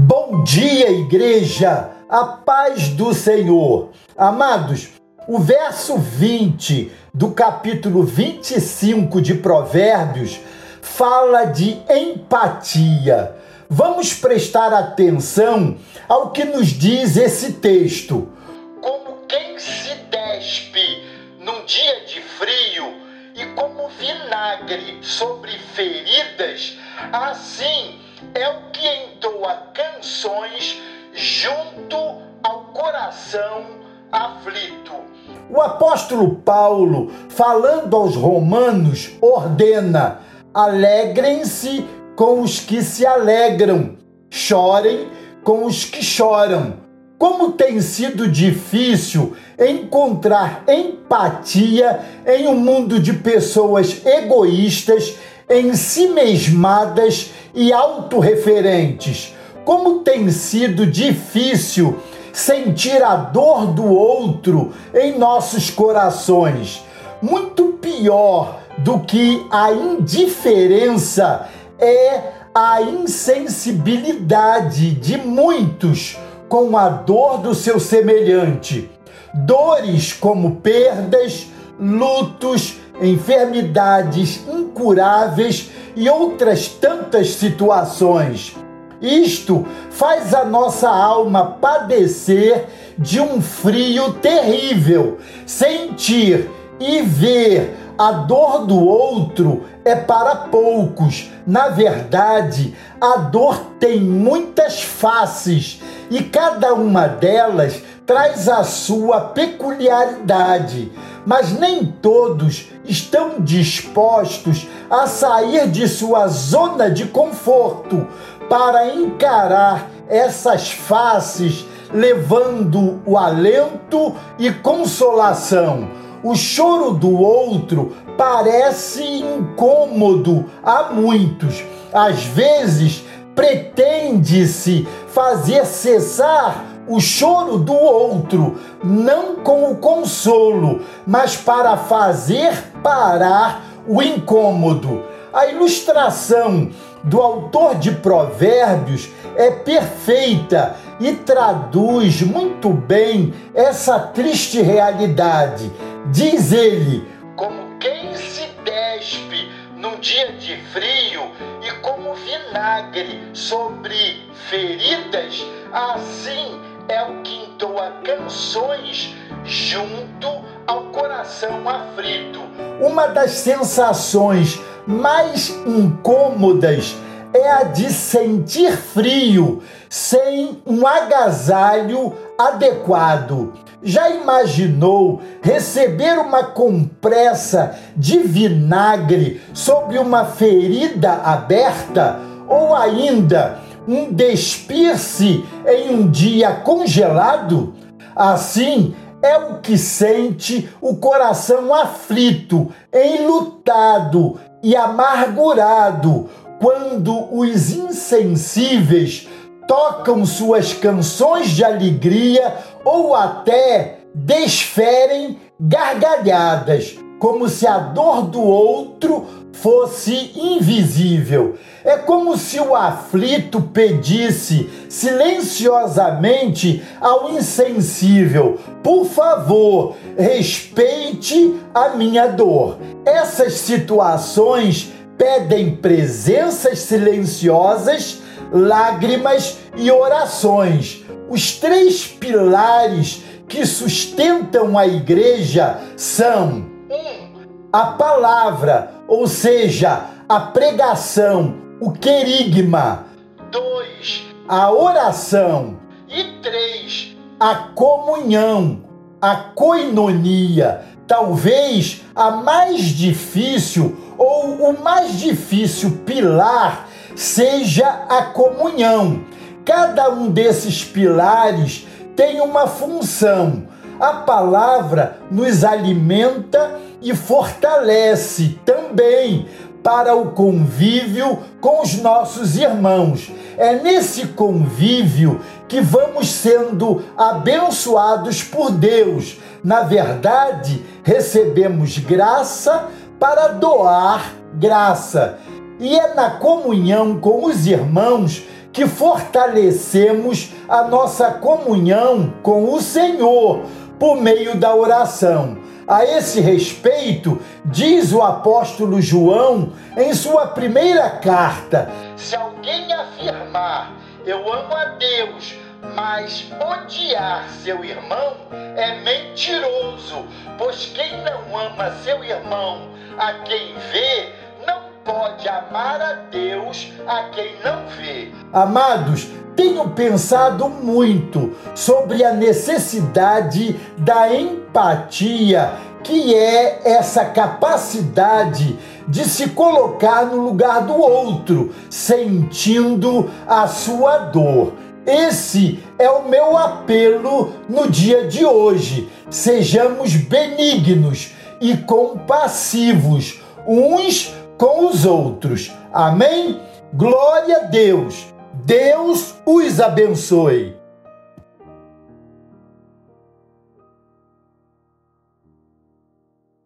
Bom dia, igreja! A paz do Senhor. Amados, o verso 20 do capítulo 25 de Provérbios fala de empatia. Vamos prestar atenção ao que nos diz esse texto. Como quem se despe num dia de frio e como vinagre sobre feridas, assim é o que entoa canções junto ao coração aflito. O apóstolo Paulo, falando aos romanos, ordena: alegrem-se com os que se alegram, chorem com os que choram. Como tem sido difícil encontrar empatia em um mundo de pessoas egoístas, em si mesmadas e autorreferentes. Como tem sido difícil sentir a dor do outro em nossos corações. Muito pior do que a indiferença é a insensibilidade de muitos com a dor do seu semelhante. Dores como perdas, lutos, enfermidades incuráveis e outras tantas situações. Isto faz a nossa alma padecer de um frio terrível. Sentir e ver a dor do outro é para poucos. Na verdade, a dor tem muitas faces e cada uma delas traz a sua peculiaridade, mas nem todos estão dispostos a sair de sua zona de conforto para encarar essas faces, levando o alento e consolação. O choro do outro parece incômodo a muitos. Às vezes, pretende-se fazer cessar o choro do outro, não com o consolo, mas para fazer parar o incômodo. A ilustração do autor de Provérbios é perfeita e traduz muito bem essa triste realidade. Diz ele: Como quem se despe num dia de frio e como vinagre sobre feridas, assim é o que entoa canções junto ao coração aflito. Uma das sensações mais incômodas é a de sentir frio sem um agasalho adequado. Já imaginou receber uma compressa de vinagre sobre uma ferida aberta? Ou ainda um despir-se em um dia congelado? Assim é o que sente o coração aflito, enlutado e amargurado quando os insensíveis tocam suas canções de alegria ou até desferem gargalhadas, como se a dor do outro fosse invisível. É como se o aflito pedisse silenciosamente ao insensível: por favor, respeite a minha dor. Essas situações pedem presenças silenciosas, lágrimas e orações. Os três pilares que sustentam a igreja são a palavra, ou seja, a pregação, o querigma. Dois, a oração. E três, a comunhão, a coinonia. Talvez a mais difícil ou o mais difícil pilar seja a comunhão. Cada um desses pilares tem uma função. A palavra nos alimenta e fortalece também para o convívio com os nossos irmãos. É nesse convívio que vamos sendo abençoados por Deus. Na verdade, recebemos graça para doar graça. E é na comunhão com os irmãos que fortalecemos a nossa comunhão com o Senhor por meio da oração. A esse respeito, diz o apóstolo João em sua primeira carta: Se alguém afirmar, eu amo a Deus, mas odiar seu irmão é mentiroso, pois quem não ama seu irmão, a quem vê, não pode amar a Deus a quem não vê. Amados, tenho pensado muito sobre a necessidade da empatia, que é essa capacidade de se colocar no lugar do outro, sentindo a sua dor. Esse é o meu apelo no dia de hoje. Sejamos benignos e compassivos uns com os outros. Amém? Glória a Deus. Deus os abençoe.